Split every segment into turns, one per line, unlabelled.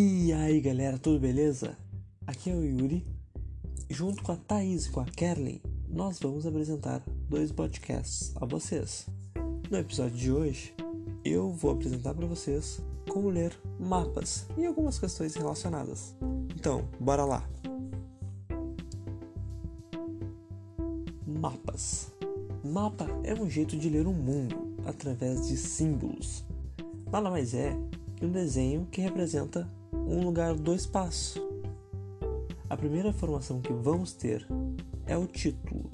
E aí galera, tudo beleza? Aqui é o Yuri. Junto com a Thaís e com a Kerlin, nós vamos apresentar dois podcasts a vocês. No episódio de hoje, eu vou apresentar para vocês como ler mapas e algumas questões relacionadas. Então, bora lá! Mapas. Mapa é um jeito de ler o mundo através de símbolos. Nada mais é que um desenho que representa um lugar do espaço. A primeira informação que vamos ter é o título.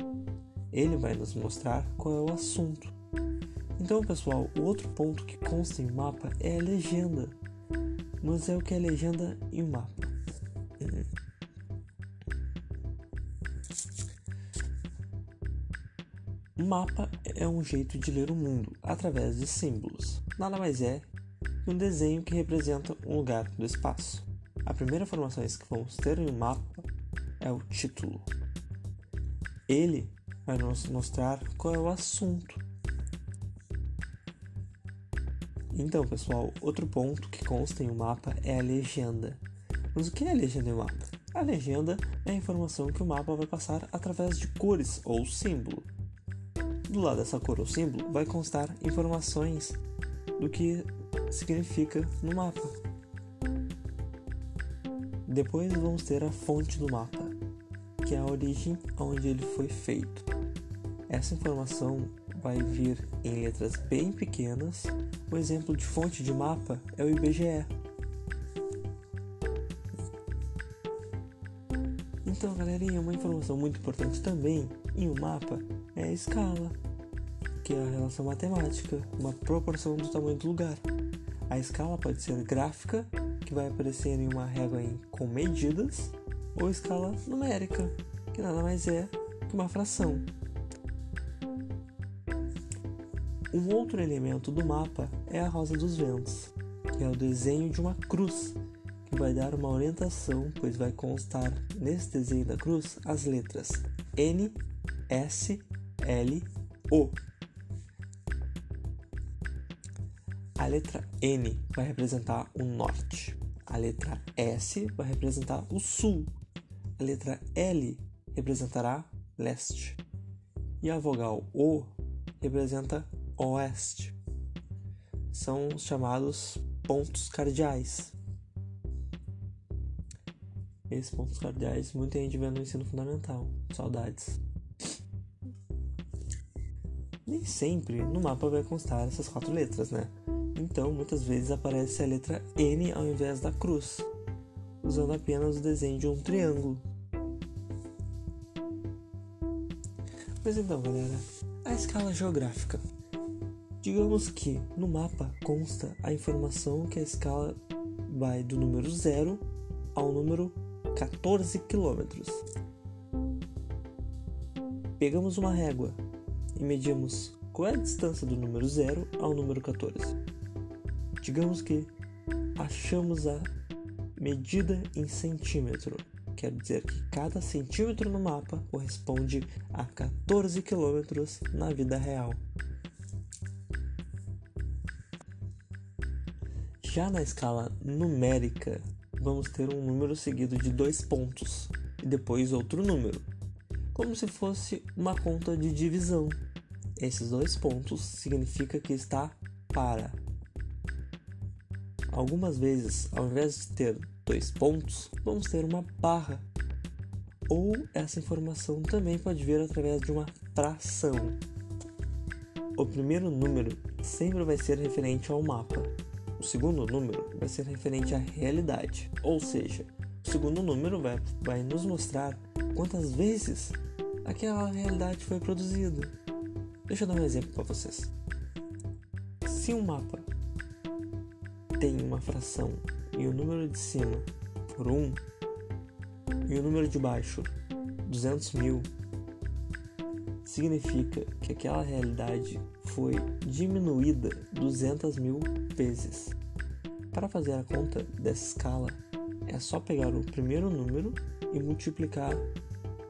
Ele vai nos mostrar qual é o assunto. Então, pessoal, o outro ponto que consta em mapa é a legenda. Mas é o que é legenda em mapa. Mapa é um jeito de ler o mundo através de símbolos. Nada mais é um desenho que representa um lugar do espaço. A primeira informação que vamos ter em um mapa é o título. Ele vai nos mostrar qual é o assunto. Então, pessoal, outro ponto que consta em um mapa é a legenda. Mas o que é a legenda em um mapa? A legenda é a informação que o mapa vai passar através de cores ou símbolo. Do lado dessa cor ou símbolo vai constar informações do que significa no mapa. Depois vamos ter a fonte do mapa, que é a origem onde ele foi feito. Essa informação vai vir em letras bem pequenas. O exemplo de fonte de mapa é o IBGE. Então, galerinha, uma informação muito importante também em um mapa é a escala, que é a relação matemática, uma proporção do tamanho do lugar. A escala pode ser gráfica, que vai aparecer em uma régua com medidas, ou escala numérica, que nada mais é que uma fração. Um outro elemento do mapa é a rosa dos ventos, que é o desenho de uma cruz, que vai dar uma orientação, pois vai constar nesse desenho da cruz as letras N, S, L, O. A letra N vai representar o norte, a letra S vai representar o sul, a letra L representará leste e a vogal O representa oeste. São os chamados pontos cardeais. Esses pontos cardeais muita gente vê no ensino fundamental. Saudades. Nem sempre no mapa vai constar essas quatro letras, né? Então, muitas vezes aparece a letra N ao invés da cruz, usando apenas o desenho de um triângulo. Mas então, galera, a escala geográfica. Digamos que no mapa consta a informação que a escala vai do número 0 ao número 14 quilômetros. Pegamos uma régua e medimos qual é a distância do número 0 ao número 14. Digamos que achamos a medida em centímetro. Quer dizer que cada centímetro no mapa corresponde a 14 quilômetros na vida real. Já na escala numérica, vamos ter um número seguido de dois pontos e depois outro número, como se fosse uma conta de divisão. Esses dois pontos significa que está para. Algumas vezes, ao invés de ter dois pontos, vamos ter uma barra. Ou essa informação também pode vir através de uma fração. O primeiro número sempre vai ser referente ao mapa. O segundo número vai ser referente à realidade, ou seja, o segundo número vai, vai nos mostrar quantas vezes aquela realidade foi produzida. Deixa eu dar um exemplo para vocês. Se um mapa tem uma fração e o número de cima for 1 e o número de baixo 200 mil, significa que aquela realidade foi diminuída 200 mil vezes. Para fazer a conta dessa escala, é só pegar o primeiro número e multiplicar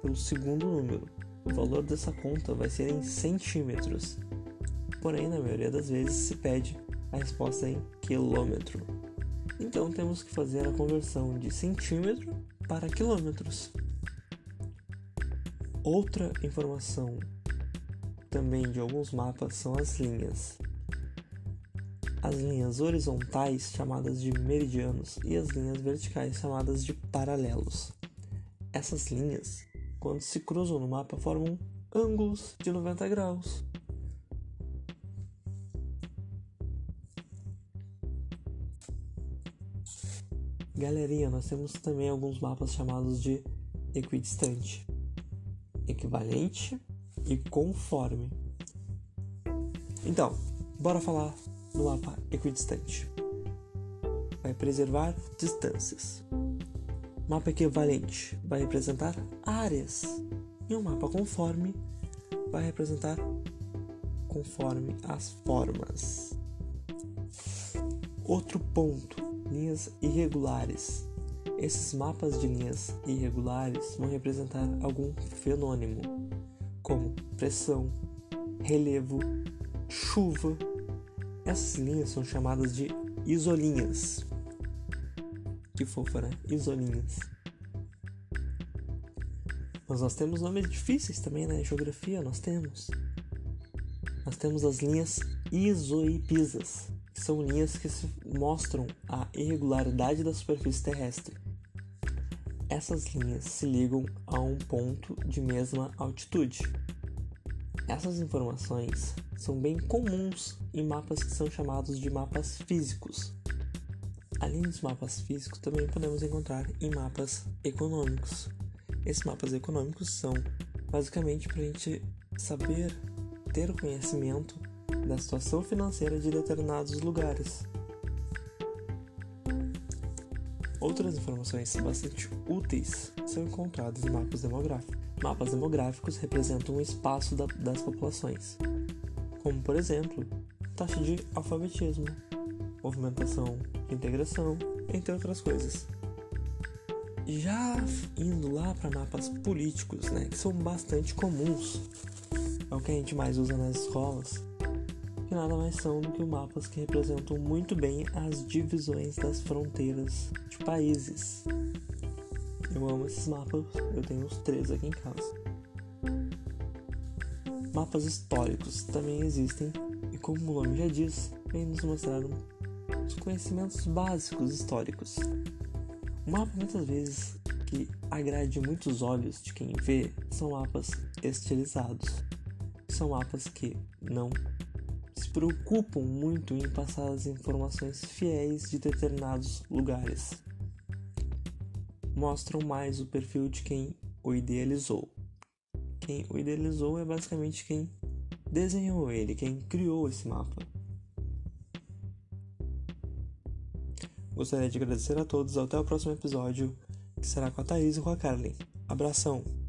pelo segundo número. O valor dessa conta vai ser em centímetros. Porém, na maioria das vezes se pede a resposta em quilômetro. Então temos que fazer a conversão de centímetro para quilômetros. Outra informação também de alguns mapas são as linhas. As linhas horizontais, chamadas de meridianos, e as linhas verticais, chamadas de paralelos. Essas linhas, quando se cruzam no mapa, formam ângulos de 90 graus. Galerinha, nós temos também alguns mapas chamados de equidistante, equivalente e conforme. Então, bora falar do mapa equidistante. Vai preservar distâncias. Mapa equivalente vai representar áreas. E o um mapa conforme vai representar conforme as formas. Outro ponto linhas irregulares. Esses mapas de linhas irregulares vão representar algum fenômeno, como pressão, relevo, chuva. Essas linhas são chamadas de isolinhas. Que fofa, né? Isolinhas. Mas nós temos nomes difíceis também na né? geografia, nós temos. Nós temos as linhas isoipisas são linhas que mostram a irregularidade da superfície terrestre. Essas linhas se ligam a um ponto de mesma altitude. Essas informações são bem comuns em mapas que são chamados de mapas físicos. Além dos mapas físicos, também podemos encontrar em mapas econômicos. Esses mapas econômicos são basicamente para a gente saber ter o conhecimento da situação financeira de determinados lugares. Outras informações bastante úteis são encontradas em mapas demográficos. Mapas demográficos representam o espaço da, das populações, como por exemplo, taxa de alfabetismo, movimentação de integração, entre outras coisas. Já indo lá para mapas políticos, né, que são bastante comuns, é o que a gente mais usa nas escolas, nada mais são do que mapas que representam muito bem as divisões das fronteiras de países. Eu amo esses mapas, eu tenho uns três aqui em casa. Mapas históricos também existem e, como o nome já diz, vem nos mostrar os conhecimentos básicos históricos. Um mapa muitas vezes que agrade muitos olhos de quem vê são mapas estilizados. São mapas que não preocupam muito em passar as informações fiéis de determinados lugares. Mostram mais o perfil de quem o idealizou. Quem o idealizou é basicamente quem desenhou ele, quem criou esse mapa. Gostaria de agradecer a todos. Até o próximo episódio, que será com a Thaís e com a Carly. Abração!